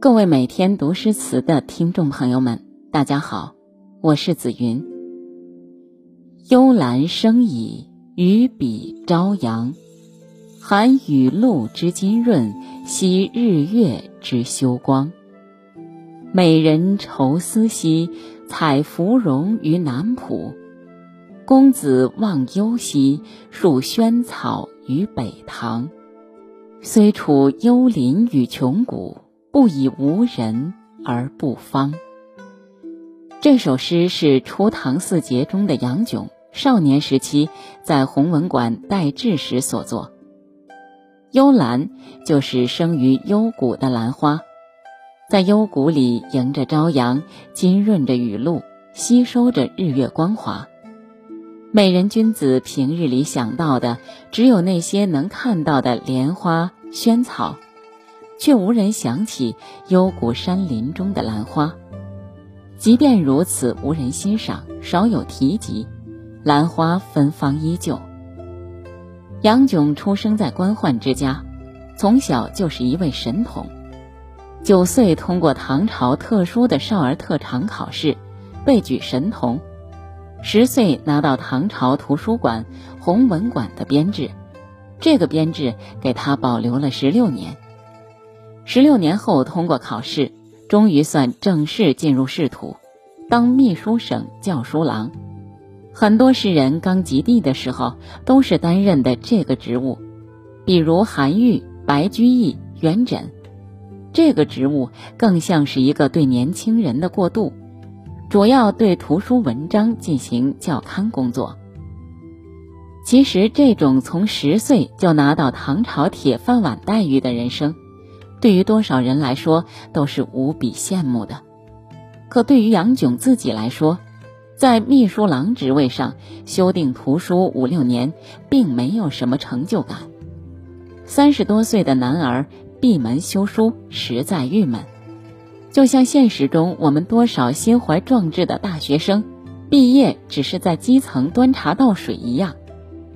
各位每天读诗词的听众朋友们，大家好，我是紫云。幽兰生矣，于彼朝阳。含雨露之金润，惜日月之修光。美人愁思兮，采芙蓉于南浦；公子忘忧兮，树萱草于北堂。虽处幽林与穷谷，不以无人而不芳。这首诗是初唐四杰中的杨炯少年时期在弘文馆待制时所作。幽兰就是生于幽谷的兰花。在幽谷里迎着朝阳，浸润着雨露，吸收着日月光华。美人君子平日里想到的只有那些能看到的莲花、萱草，却无人想起幽谷山林中的兰花。即便如此，无人欣赏，少有提及，兰花芬芳依旧。杨炯出生在官宦之家，从小就是一位神童。九岁通过唐朝特殊的少儿特长考试，被举神童；十岁拿到唐朝图书馆弘文馆的编制，这个编制给他保留了十六年。十六年后通过考试，终于算正式进入仕途，当秘书省校书郎。很多诗人刚及第的时候都是担任的这个职务，比如韩愈、白居易、元稹。这个职务更像是一个对年轻人的过渡，主要对图书文章进行校勘工作。其实，这种从十岁就拿到唐朝铁饭碗待遇的人生，对于多少人来说都是无比羡慕的。可对于杨炯自己来说，在秘书郎职位上修订图书五六年，并没有什么成就感。三十多岁的男儿。闭门修书实在郁闷，就像现实中我们多少心怀壮志的大学生，毕业只是在基层端茶倒水一样，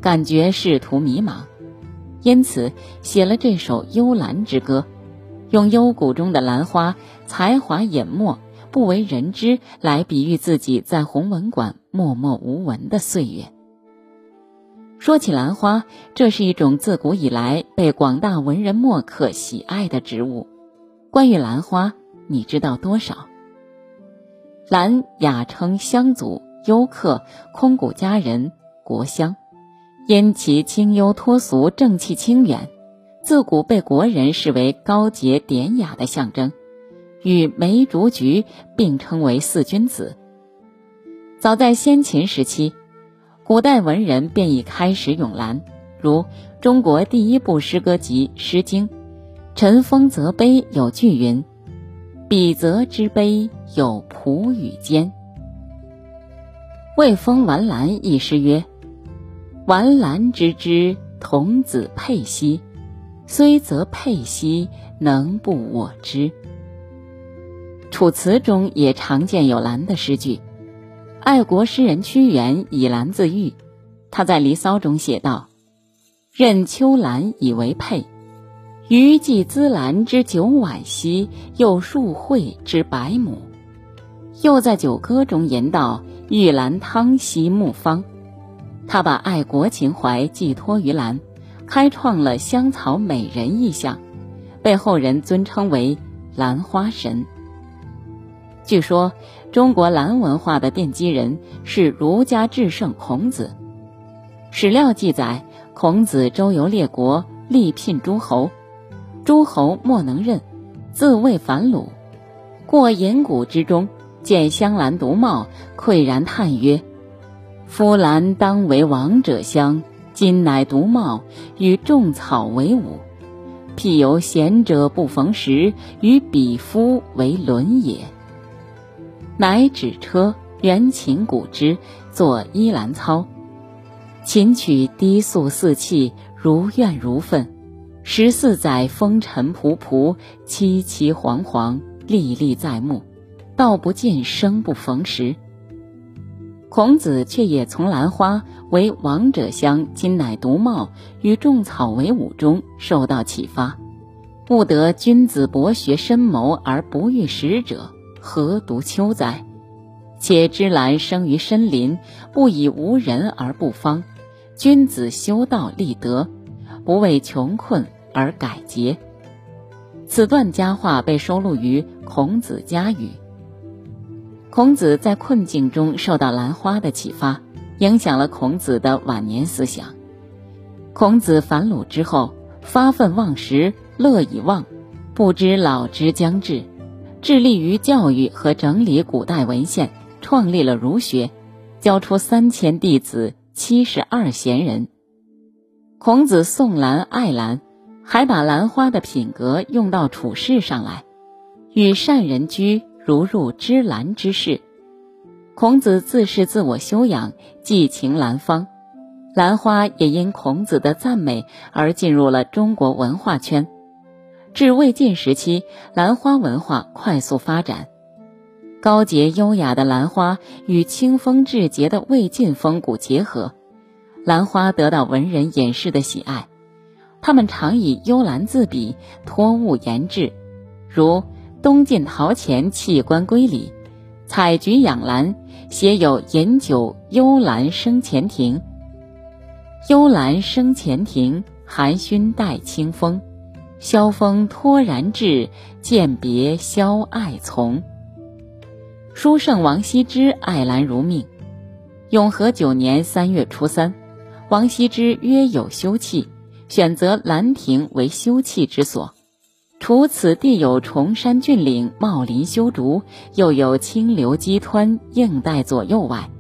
感觉仕途迷茫，因此写了这首《幽兰之歌》，用幽谷中的兰花才华隐没、不为人知来比喻自己在弘文馆默默无闻的岁月。说起兰花，这是一种自古以来被广大文人墨客喜爱的植物。关于兰花，你知道多少？兰雅称香祖、幽客、空谷佳人、国香，因其清幽脱俗、正气清远，自古被国人视为高洁典雅的象征，与梅竹菊并称为四君子。早在先秦时期。古代文人便已开始咏兰，如中国第一部诗歌集《诗经》，《陈风则碑》有句云：“彼泽之碑，有蒲与间。”魏风完兰一诗曰：“完兰之枝，童子佩兮，虽则佩兮，能不我之？”楚辞中也常见有兰的诗句。爱国诗人屈原以兰自喻，他在《离骚》中写道：“任秋兰以为佩，余既滋兰之九碗兮，又数蕙之百亩。”又在《九歌》中吟道：“玉兰汤兮木方。”他把爱国情怀寄托于兰，开创了香草美人意象，被后人尊称为“兰花神”。据说，中国兰文化的奠基人是儒家至圣孔子。史料记载，孔子周游列国，力聘诸侯，诸侯莫能任，自谓反鲁。过隐谷之中，见香兰独茂，喟然叹曰：“夫兰当为王者香，今乃独茂，与众草为伍。譬有贤者不逢时，与彼夫为伦也。”乃止车，原琴鼓之，作依兰操。琴曲低诉四气，如怨如愤。十四载风尘仆仆，凄凄惶惶，历历在目。道不尽，生不逢时。孔子却也从兰花为王者香，今乃独茂，与众草为伍中受到启发，不得君子博学深谋而不遇时者，何独秋哉？且芝兰生于深林，不以无人而不芳。君子修道立德，不为穷困而改节。此段佳话被收录于《孔子家语》。孔子在困境中受到兰花的启发，影响了孔子的晚年思想。孔子返鲁之后，发愤忘食，乐以忘，不知老之将至，致力于教育和整理古代文献，创立了儒学，教出三千弟子。七十二贤人，孔子颂兰爱兰，还把兰花的品格用到处事上来。与善人居，如入芝兰之室。孔子自是自我修养，寄情兰芳。兰花也因孔子的赞美而进入了中国文化圈。至魏晋时期，兰花文化快速发展。高洁优雅的兰花与清风至洁的魏晋风骨结合，兰花得到文人隐士的喜爱。他们常以幽兰自比，托物言志，如“东晋陶潜弃官归里，采菊养兰，写有饮酒幽兰生前庭。幽兰生前庭，含熏带清风，萧风托然至，饯别萧爱从。”书圣王羲之爱兰如命。永和九年三月初三，王羲之约有休憩，选择兰亭为休憩之所。除此地有崇山峻岭、茂林修竹，又有清流激湍映带左右外，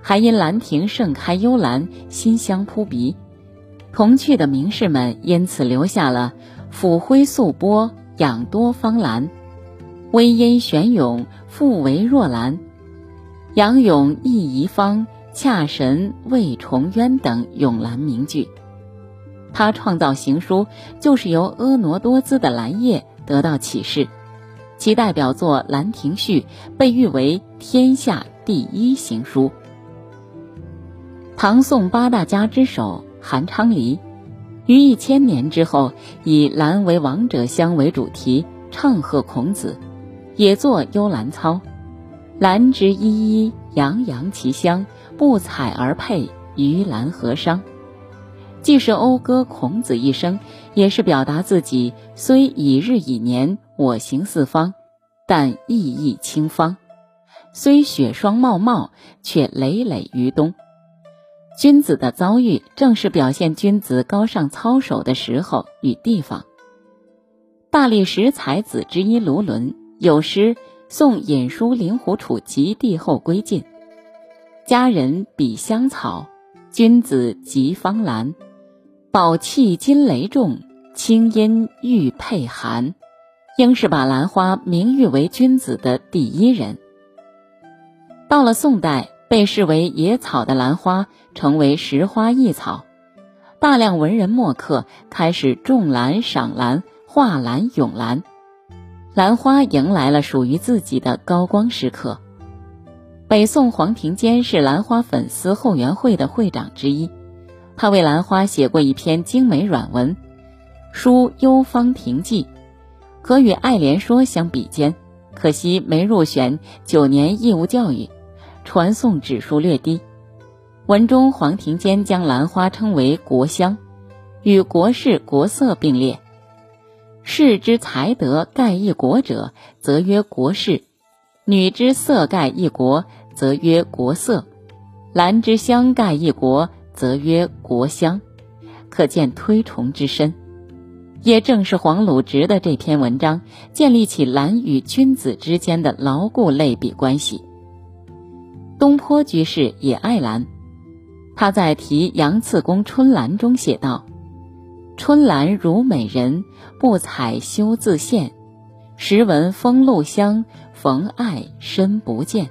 还因兰亭盛开幽兰，馨香扑鼻。同去的名士们因此留下了“抚灰素波，养多方兰”。微阴玄咏，复为若兰；杨咏忆遗芳，恰神魏崇渊等咏兰名句。他创造行书，就是由婀娜多姿的兰叶得到启示。其代表作《兰亭序》被誉为天下第一行书。唐宋八大家之首韩昌黎，于一千年之后，以“兰为王者香”为主题，唱和孔子。也作《幽兰操》，兰之依依，洋洋其香，不采而配，于兰何伤？既是讴歌孔子一生，也是表达自己虽已日已年，我行四方，但意义清芳；虽雪霜茂茂，却累累于冬。君子的遭遇，正是表现君子高尚操守的时候与地方。大历十才子之一卢纶。有诗送尹叔灵狐楚及帝后归晋，佳人比香草，君子及芳兰。宝气金雷重，清音玉佩寒。应是把兰花名誉为君子的第一人。到了宋代，被视为野草的兰花成为时花异草，大量文人墨客开始种兰、赏兰、画兰、咏兰。兰花迎来了属于自己的高光时刻。北宋黄庭坚是兰花粉丝后援会的会长之一，他为兰花写过一篇精美软文《书幽芳亭记》，可与《爱莲说》相比肩，可惜没入选九年义务教育，传颂指数略低。文中黄庭坚将兰花称为国香，与国士、国色并列。士之才德盖一国者，则曰国士；女之色盖一国，则曰国色；兰之香盖一国，则曰国香。可见推崇之深。也正是黄鲁直的这篇文章，建立起兰与君子之间的牢固类比关系。东坡居士也爱兰，他在题杨次公春兰中写道。春兰如美人，不采羞自现。时闻风露香，逢爱身不见。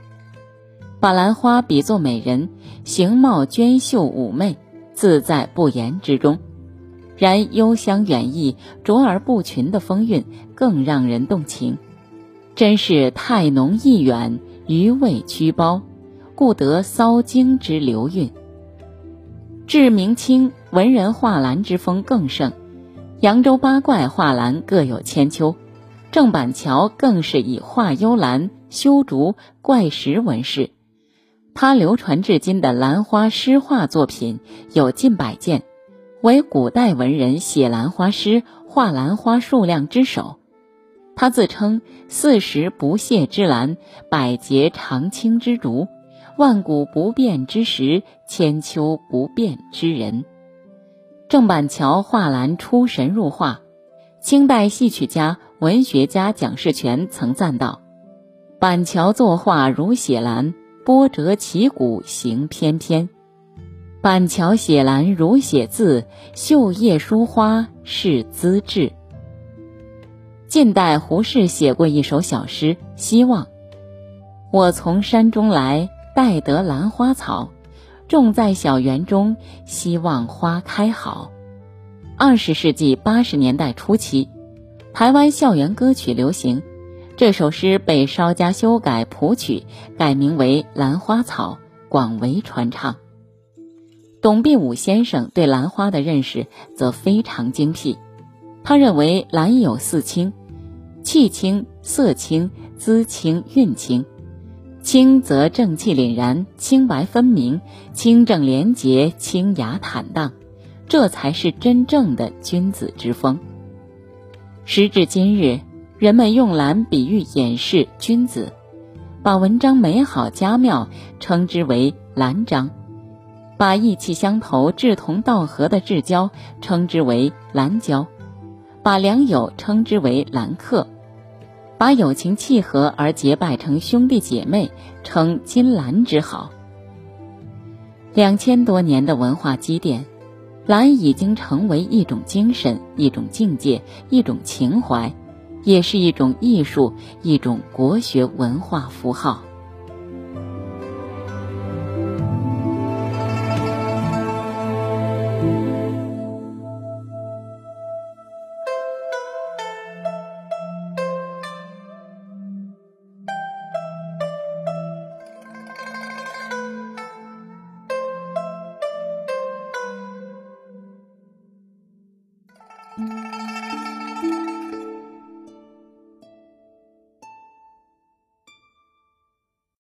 把兰花比作美人，形貌娟秀妩媚，自在不言之中。然幽香远逸、卓而不群的风韵更让人动情，真是太浓意远，余味曲包，故得骚经之流韵。至明清，文人画兰之风更盛，扬州八怪画兰各有千秋，郑板桥更是以画幽兰、修竹、怪石闻世。他流传至今的兰花诗画作品有近百件，为古代文人写兰花诗、画兰花数量之首。他自称“四时不谢之兰，百节常青之竹，万古不变之石，千秋不变之人”。郑板桥画兰出神入化，清代戏曲家、文学家蒋士权曾赞道：“板桥作画如写兰。”波折旗鼓行翩翩，板桥写兰如写字，绣叶书花是资质。近代胡适写过一首小诗《希望》：我从山中来，带得兰花草，种在小园中，希望花开好。二十世纪八十年代初期，台湾校园歌曲流行。这首诗被稍加修改谱曲，改名为《兰花草》，广为传唱。董必武先生对兰花的认识则非常精辟，他认为兰有四清：气清、色清、姿清、韵清。清则正气凛然、清白分明、清正廉洁、清雅坦荡，这才是真正的君子之风。时至今日。人们用兰比喻掩饰君子，把文章美好佳妙称之为兰章，把意气相投、志同道合的至交称之为兰交，把良友称之为兰客，把友情契合而结拜成兄弟姐妹称金兰之好。两千多年的文化积淀，兰已经成为一种精神、一种境界、一种情怀。也是一种艺术，一种国学文化符号。